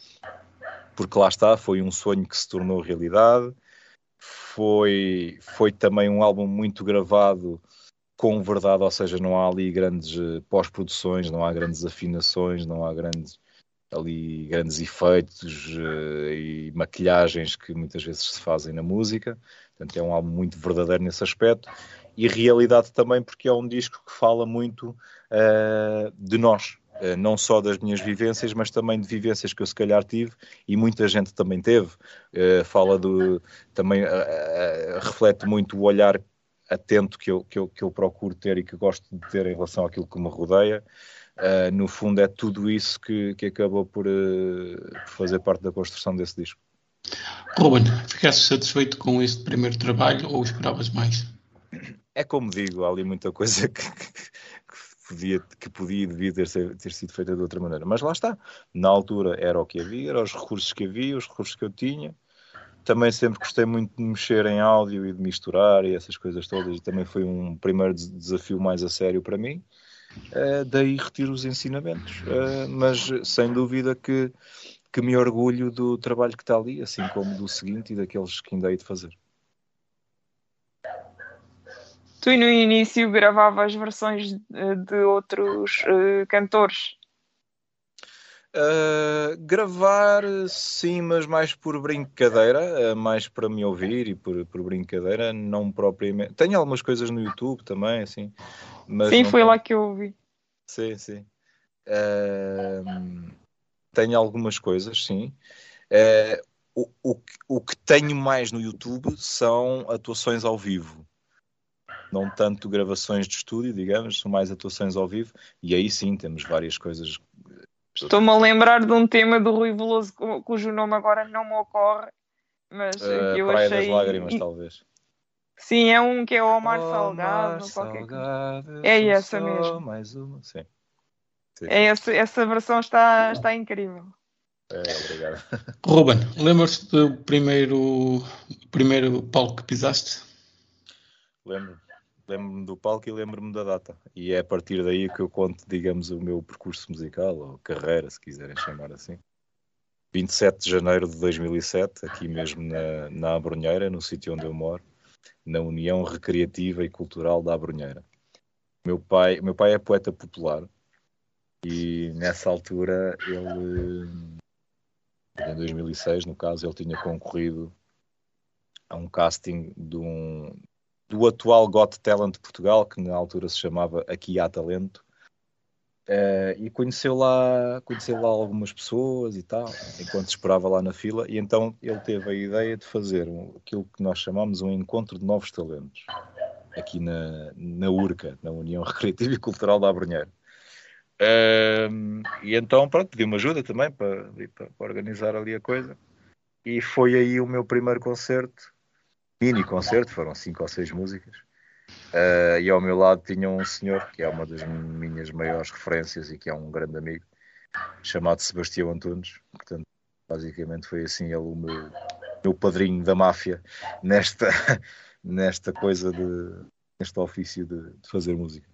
porque lá está, foi um sonho que se tornou realidade, foi, foi também um álbum muito gravado com verdade, ou seja, não há ali grandes eh, pós-produções, não há grandes afinações, não há grandes ali grandes efeitos uh, e maquilhagens que muitas vezes se fazem na música. Portanto, é um álbum muito verdadeiro nesse aspecto. E realidade também, porque é um disco que fala muito uh, de nós, uh, não só das minhas vivências, mas também de vivências que eu se calhar tive e muita gente também teve. fala do. também reflete muito o olhar atento que eu, que, eu, que eu procuro ter e que gosto de ter em relação àquilo que me rodeia. Uh, no fundo, é tudo isso que, que acabou por, uh, por, fazer parte da construção desse disco. Ruben, ficaste satisfeito com este primeiro trabalho ou esperavas mais? É como digo, há ali muita coisa que, que, que podia, que podia e devia ter, ter sido feita de outra maneira. Mas lá está. Na altura era o que havia, eram os recursos que havia, os recursos que eu tinha também sempre gostei muito de mexer em áudio e de misturar e essas coisas todas, e também foi um primeiro desafio mais a sério para mim. Uh, daí retiro os ensinamentos, uh, mas sem dúvida que, que me orgulho do trabalho que está ali, assim como do seguinte e daqueles que ainda hei de fazer. Tu no início gravavas versões de, de outros uh, cantores Uh, gravar, sim, mas mais por brincadeira, uh, mais para me ouvir e por, por brincadeira, não propriamente. Tenho algumas coisas no YouTube também, assim. sim, foi lá que eu ouvi. Sim, sim. Uh, tenho algumas coisas, sim. o, o, o que tenho mais no YouTube são atuações ao vivo não tanto gravações de estúdio, digamos, são mais atuações ao vivo, e aí sim temos várias coisas Estou-me a lembrar de um tema do Rui Veloso cujo nome agora não me ocorre, mas uh, eu Praia achei... das Lágrimas, talvez. Sim, é um que é o Omar, Salgado. Salgado é essa mesmo. Mais uma, sim. sim. É essa, essa versão está, está incrível. É, obrigado. Ruben, lembras-te do primeiro, primeiro palco que pisaste? Lembro lembro-me do palco e lembro-me da data. E é a partir daí que eu conto, digamos, o meu percurso musical, ou carreira, se quiserem chamar assim. 27 de janeiro de 2007, aqui mesmo na, na Abrunheira, no sítio onde eu moro, na União Recreativa e Cultural da Abrunheira. Meu pai, meu pai é poeta popular e nessa altura ele, em 2006, no caso, ele tinha concorrido a um casting de um, do atual Got Talent Portugal, que na altura se chamava Aqui Há Talento. Uh, e conheceu lá, conheceu lá algumas pessoas e tal, enquanto esperava lá na fila, e então ele teve a ideia de fazer um, aquilo que nós chamamos um encontro de novos talentos, aqui na, na URCA, na União Recreativa e Cultural da Abrunheira. Uh, e então, pronto, pedi uma ajuda também para, para organizar ali a coisa, e foi aí o meu primeiro concerto, mini concerto, foram cinco ou seis músicas. Uh, e ao meu lado tinha um senhor que é uma das minhas maiores referências e que é um grande amigo, chamado Sebastião Antunes. Portanto, basicamente foi assim ele o meu, meu padrinho da máfia nesta, nesta coisa de neste ofício de, de fazer música.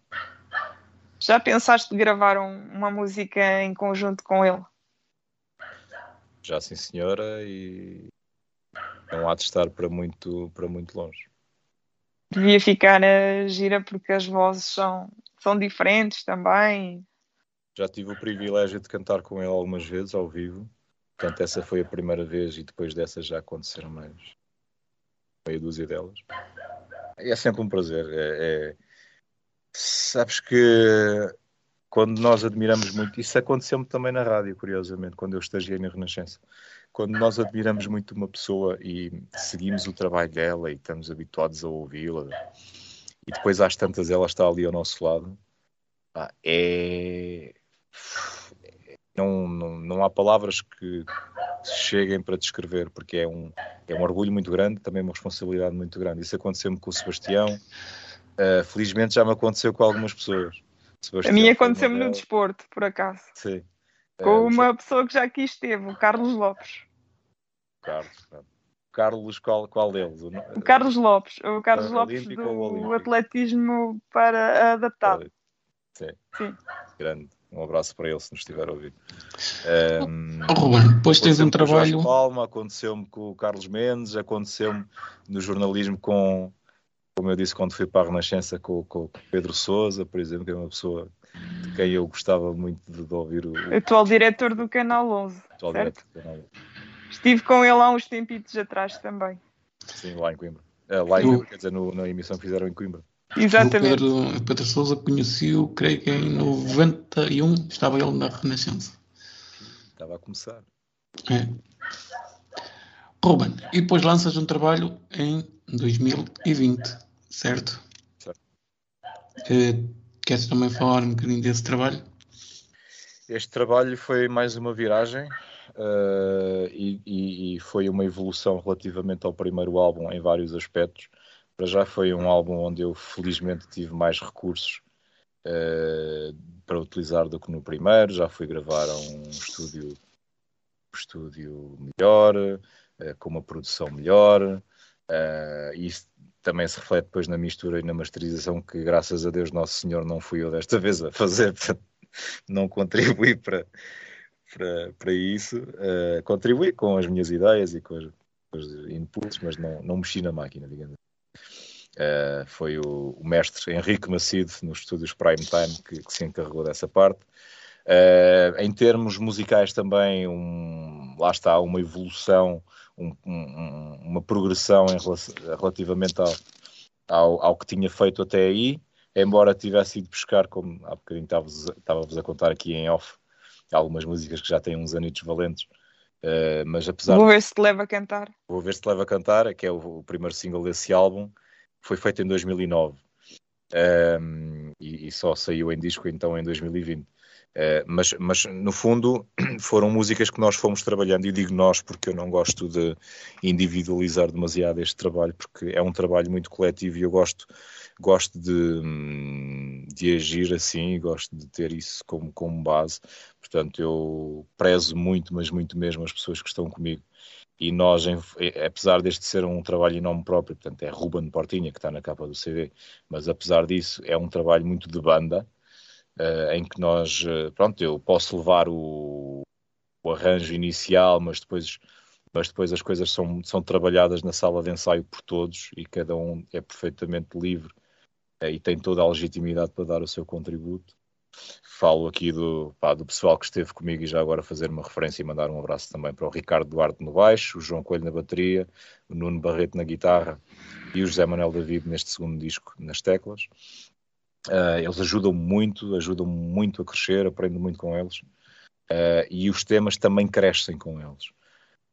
Já pensaste de gravar um, uma música em conjunto com ele? Já sim senhora e não há de estar para muito, para muito longe. Devia ficar a gira porque as vozes são, são diferentes também. Já tive o privilégio de cantar com ele algumas vezes ao vivo. Portanto, essa foi a primeira vez e depois dessa já aconteceram mais meia dúzia delas. É sempre um prazer. É, é... Sabes que quando nós admiramos muito, isso aconteceu-me também na rádio, curiosamente, quando eu estagiei na Renascença. Quando nós admiramos muito uma pessoa e seguimos o trabalho dela e estamos habituados a ouvi-la, e depois às tantas ela está ali ao nosso lado, é. Não, não, não há palavras que cheguem para descrever, porque é um, é um orgulho muito grande, também uma responsabilidade muito grande. Isso aconteceu-me com o Sebastião, uh, felizmente já me aconteceu com algumas pessoas. Sebastião a mim aconteceu-me no desporto, por acaso. Sim. Com uh, uma pessoa que já aqui esteve, o Carlos Lopes. Carlos, Carlos, qual, qual deles? O Carlos Lopes, o Carlos Lopes do atletismo para adaptado. Sim. Sim. Grande. Um abraço para ele se nos estiver a ouvir. Um, oh, Ruben, depois tens um trabalho. Palma, aconteceu-me com o Carlos Mendes, aconteceu-me no jornalismo com, como eu disse, quando fui para a Renascença com, com o Pedro Souza, por exemplo, que é uma pessoa de quem eu gostava muito de, de ouvir o. Atual diretor do Canal 11. Atual certo? diretor do Canal 11. Estive com ele há uns tempitos atrás também. Sim, lá em Coimbra. Uh, lá em Coimbra, quer dizer, no, na emissão que fizeram em Coimbra. Exatamente. O Pedro, Pedro Souza conheci-o, creio que em 91 estava ele na Renascença. Estava a começar. É. Ruben, e depois lanças um trabalho em 2020, certo? Certo. Uh, queres também falar um bocadinho desse trabalho? Este trabalho foi mais uma viragem uh, e, e, foi uma evolução relativamente ao primeiro álbum em vários aspectos. Para já foi um álbum onde eu felizmente tive mais recursos uh, para utilizar do que no primeiro. Já fui gravar a um estúdio, um estúdio melhor, uh, com uma produção melhor. Uh, e isso também se reflete depois na mistura e na masterização que graças a Deus Nosso Senhor não fui eu desta vez a fazer, portanto não contribuí para, para, para isso. Uh, contribuí com as minhas ideias e com os, com os inputs, mas não, não mexi na máquina, digamos Uh, foi o, o, mestre Henrique Macido, nos estúdios Prime Time, que, que se encarregou dessa parte. Uh, em termos musicais também, um, lá está, uma evolução, um, um, uma progressão em relação, relativamente ao, ao, ao, que tinha feito até aí, embora tivesse ido buscar, como há bocadinho estava-vos a contar aqui em off, algumas músicas que já têm uns anitos valentes, uh, mas apesar... Vou ver se te leva a cantar. Vou ver se te leva a cantar, que é o, o primeiro single desse álbum, foi feito em 2009 um, e, e, só saiu em disco então em 2020. Eh, mas, mas no fundo foram músicas que nós fomos trabalhando, e digo nós porque eu não gosto de individualizar demasiado este trabalho, porque é um trabalho muito coletivo e eu gosto, gosto de, de agir assim, gosto de ter isso como, como base. Portanto, eu prezo muito, mas muito mesmo as pessoas que estão comigo. E nós, apesar deste ser um trabalho em nome próprio, portanto é Ruben Portinha que está na capa do CD, mas apesar disso é um trabalho muito de banda, uh, em que nós, uh, pronto, eu posso levar o, o, arranjo inicial, mas depois, mas depois as coisas são, são trabalhadas na sala de ensaio por todos e cada um é perfeitamente livre uh, e tem toda a legitimidade para dar o seu contributo falo aqui do, pá, do pessoal que esteve comigo e já agora fazer uma referência e mandar um abraço também para o Ricardo Duarte no baixo, o João Coelho na bateria, o Nuno Barreto na guitarra e o José Manuel David neste segundo disco nas teclas. Uh, eles ajudam muito, ajudam muito a crescer, aprendo muito com eles uh, e os temas também crescem com eles.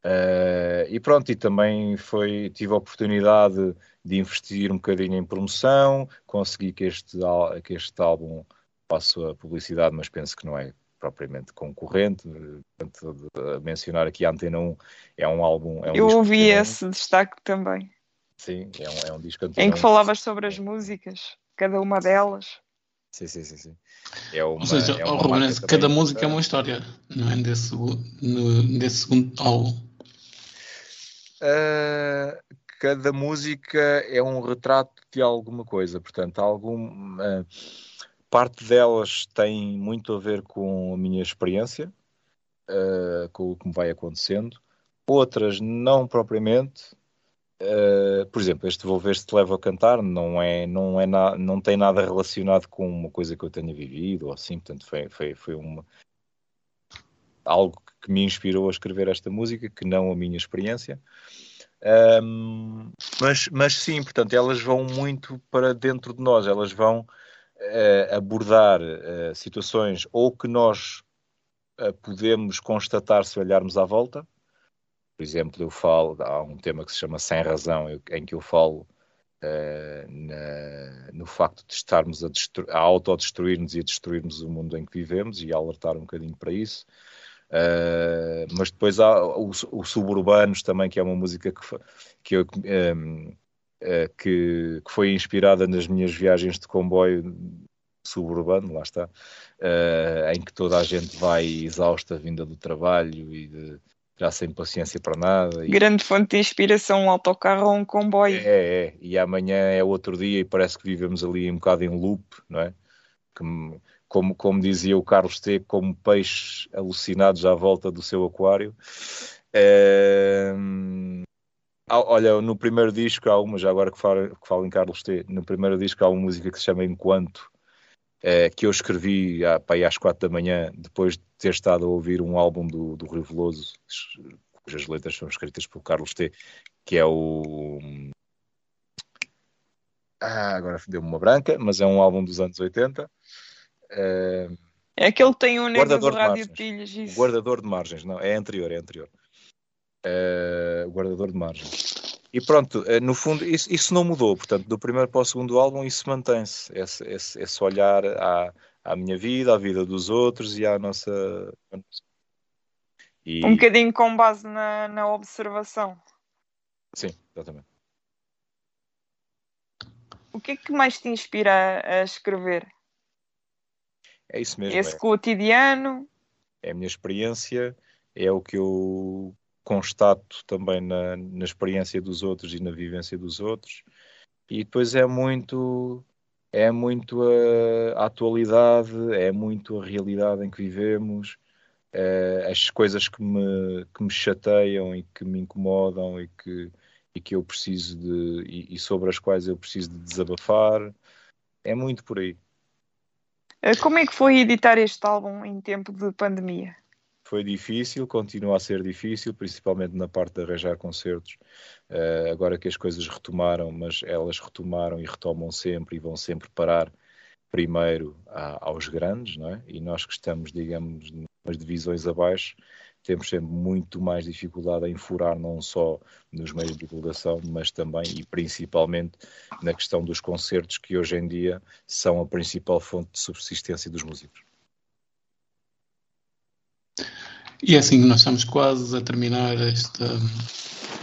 Uh, e pronto, e também foi, tive a oportunidade de investir um bocadinho em promoção, consegui que este, que este álbum passo a publicidade, mas penso que não é propriamente concorrente. Portanto, mencionar aqui a Antena 1 é um álbum. É um Eu ouvi esse destaque também. Sim, é um, é um disco Em que falavas sobre as músicas, cada uma delas. Sim, sim, sim. sim. É uma, Ou seja, é uma Ruben, cada música é uma história, não é? Desse, no, desse segundo álbum. Uh, cada música é um retrato de alguma coisa, portanto, algum. Uh, Parte delas tem muito a ver com a minha experiência, uh, com o que me vai acontecendo. Outras não propriamente, Uh, por exemplo, este Volver-te leva a cantar não é, não é na, não tem nada relacionado com uma coisa que eu tenha vivido ou assim, portanto foi, foi, foi uma, algo que me inspirou a escrever esta música, que não a minha experiência. Um, mas, mas sim, portanto, elas vão muito para dentro de nós, elas vão uh, abordar uh, situações ou que nós podemos constatar se olharmos à volta, por exemplo, eu falo, há um tema que se chama Sem Razão, em que eu falo uh, na, no facto de estarmos a, a autodestruir-nos e a destruirmos o mundo em que vivemos e a alertar um bocadinho para isso. Uh, mas depois há o, o, Suburbanos também, que é uma música que, que, eu, um, ehm, eh, que, que, foi inspirada nas minhas viagens de comboio suburbano, lá está, uh, em que toda a gente vai exausta vinda do trabalho e de, já sem paciência para nada. E... Grande fonte de inspiração, um autocarro ou um comboio. É, é, e amanhã é outro dia e parece que vivemos ali um bocado em loop, não é? Como, como, como dizia o Carlos T, como peixes alucinados à volta do seu aquário. É... Olha, no primeiro disco há uma, já agora que falo, que falo em Carlos T, no primeiro disco há uma música que se chama Enquanto, é, que eu escrevi à, para às quatro da manhã, depois de ter estado a ouvir um álbum do, do Rio Veloso, cujas letras são escritas por Carlos T, que é o. Ah, agora deu-me uma branca, mas é um álbum dos anos 80. É, é aquele que tem um negro do rádio de pilhas. Isso. Guardador de margens, não, é anterior, é anterior. É, guardador de margens. E pronto, eh, no fundo, isso, isso, não mudou. Portanto, do primeiro para o segundo álbum, isso mantém-se. Esse, esse, esse, olhar à, à minha vida, à vida dos outros e à nossa. E... Um bocadinho com base na, na observação. Sim, exatamente. O que é que mais te inspira a escrever? É isso mesmo. Esse é. cotidiano? É a minha experiência, é o que eu constato também na, na experiência dos outros e na vivência dos outros. E depois é muito é muito a, a, atualidade, é muito a realidade em que vivemos, é, as coisas que me, que me chateiam e que me incomodam e que, e que eu preciso de e, e, sobre as quais eu preciso de desabafar. É muito por aí. Eh, como é que foi editar este álbum em tempo de pandemia? Foi difícil, continua a ser difícil, principalmente na parte de arranjar concertos. Uh, agora que as coisas retomaram, mas elas retomaram e retomam sempre e vão sempre parar primeiro a, aos grandes, não é? E nós que estamos, digamos, nas divisões abaixo, temos sempre muito mais dificuldade em furar não só nos meios de divulgação, mas também e principalmente na questão dos concertos, que hoje em dia são a principal fonte de subsistência dos músicos. E é assim nós estamos quase a terminar esta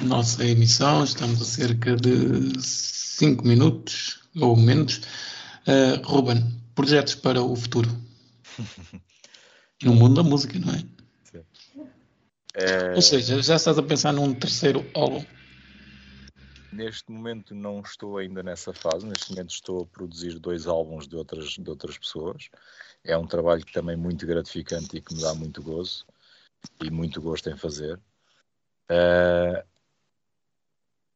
nossa emissão, estamos a cerca de 5 minutos ou menos. Uh, Ruben, projetos para o futuro? no mundo da música, não é? É... Ou seja, já estás a pensar num terceiro álbum? Neste momento não estou ainda nessa fase, neste momento estou a produzir dois álbuns de outras, de outras pessoas. É um trabalho também muito gratificante e que me dá muito gozo e muito gosto em fazer. Uh,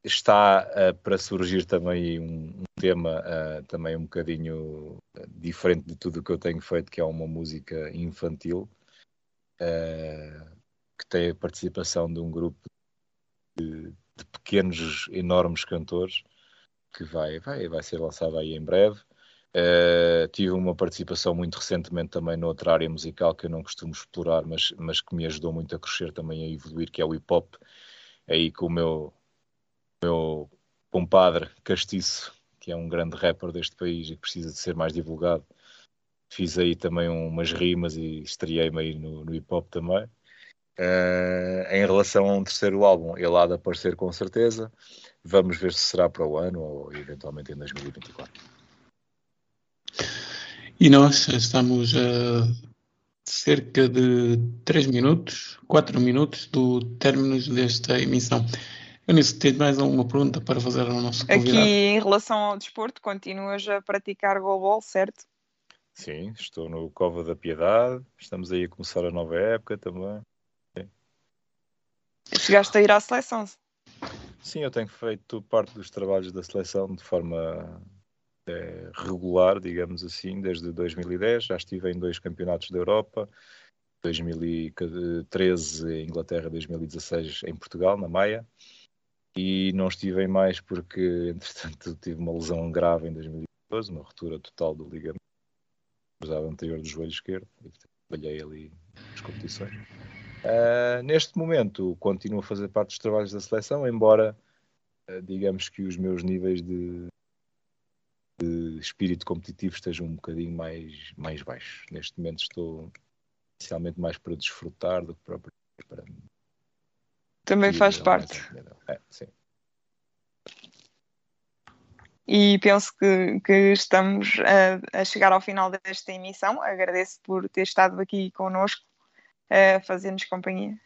está uh, para surgir também um, um tema uh, também um bocadinho diferente de tudo o que eu tenho feito, que é uma música infantil, que tem a participação de um grupo de, de pequenos, enormes cantores, que vai, vai, vai ser lançado aí em breve. Uh, tive uma participação muito recentemente também noutra área musical que eu não costumo explorar, mas, mas que me ajudou muito a crescer também, a evoluir, que é o hip hop. Aí com o meu, meu compadre Castiço, que é um grande rapper deste país e que precisa de ser mais divulgado. Fiz aí também umas rimas e estreiei-me aí no, no hip hop também. Uh, em relação a um terceiro álbum, ele há de aparecer com certeza. Vamos ver se será para o ano ou eventualmente em 2024. E nós estamos a cerca de 3 minutos, 4 minutos do término desta emissão. Eu nisso tenho mais alguma pergunta para fazer ao nosso convidado. Aqui em relação ao desporto, continuas a praticar goalball, certo? Sim, estou no Cova da Piedade, estamos aí a começar a nova época também. Sim. Chegaste a ir à seleção? Sim, eu tenho feito parte dos trabalhos da seleção de forma é, regular, digamos assim, desde 2010. Já estive em dois campeonatos da Europa, 2013 em Inglaterra, 2016 em Portugal, na Maia. E não estive em mais porque, entretanto, tive uma lesão grave em 2012, uma ruptura total do ligamento cruzado anterior do joelho esquerdo. E falhei ali as competições. Uh, neste momento, continuo a fazer parte dos trabalhos da seleção, embora uh, digamos que os meus níveis de, espírito competitivo estejam um bocadinho mais, mais baixos. Neste momento estou inicialmente mais para desfrutar do que próprio para também faz parte. É, sim. E penso que, que estamos a, a, chegar ao final desta emissão. Agradeço por ter estado aqui connosco a fazer-nos companhia.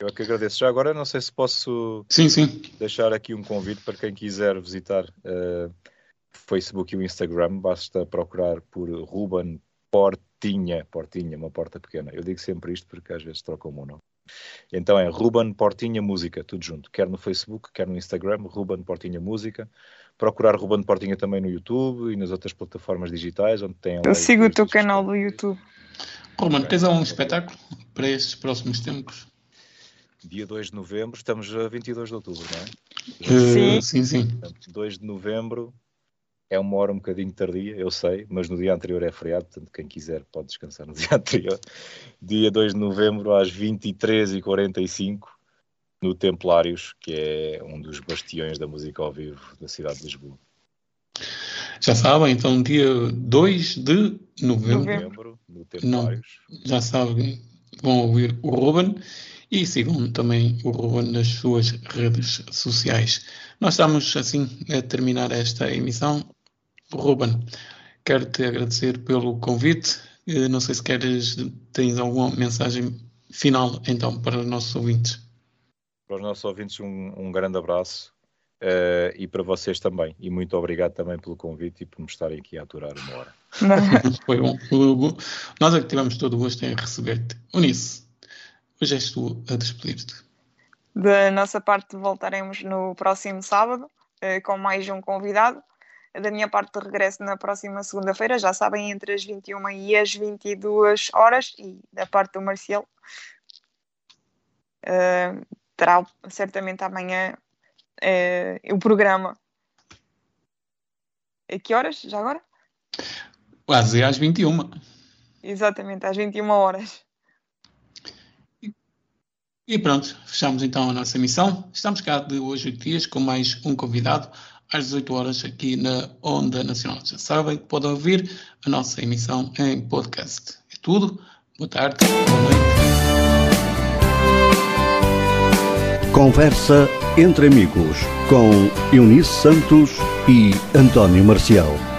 Eu é que agradeço. Já agora não sei se posso sim, sim. deixar aqui um convite para quem quiser visitar uh, Facebook e o Instagram. Basta procurar por Ruben Portinha. Portinha, uma porta pequena. Eu digo sempre isto porque às vezes trocam o nome. Então é Ruben Portinha Música, tudo junto. Quer no Facebook, quer no Instagram, Ruben Portinha Música. Procurar Ruben Portinha também no YouTube e nas outras plataformas digitais onde tem. Eu sigo o teu canal do YouTube. Ruben, tens algum espetáculo para estes próximos tempos? Dia 2 de novembro, estamos a 22 de outubro, não é? Uh, sim, sim. 2 de novembro é uma hora um bocadinho tardia, eu sei, mas no dia anterior é feriado, portanto, quem quiser pode descansar no dia anterior. Dia 2 de novembro, às 23h45, no Templários, que é um dos bastiões da música ao vivo da cidade de Lisboa. Já sabem, então, dia 2 de novembro, novembro no Templários. Não, já sabem, vão ouvir o Ruben e sigam também o Ruben nas suas redes sociais. Nós estamos assim a terminar esta emissão. Ruben, quero te agradecer pelo convite. Eh, não sei se queres, tens alguma mensagem final então para os nossos ouvintes. Para os nossos ouvintes, um, um grande abraço uh, e para vocês também. E muito obrigado também pelo convite e por me estarem aqui a aturar uma hora. Foi bom. Nós é que tivemos todo o gosto em receber-te. Unice, és tu a despedir-te. Da nossa parte, voltaremos no próximo sábado uh, com mais um convidado da minha parte regresso na próxima segunda-feira, já sabem, entre as 21 e as 22 horas, e da parte do Marcial uh, terá certamente amanhã uh, o programa. A que horas, já agora? Quase às 21. Exatamente, às 21 horas. E pronto, fechamos então a nossa missão. Estamos cá de hoje oito dias com mais um convidado às 18 horas aqui na Onda Nacional. Já sabem que podem ouvir a nossa emissão em podcast. É tudo. Boa tarde, boa noite. Conversa entre amigos com Eunice Santos e António Marcial.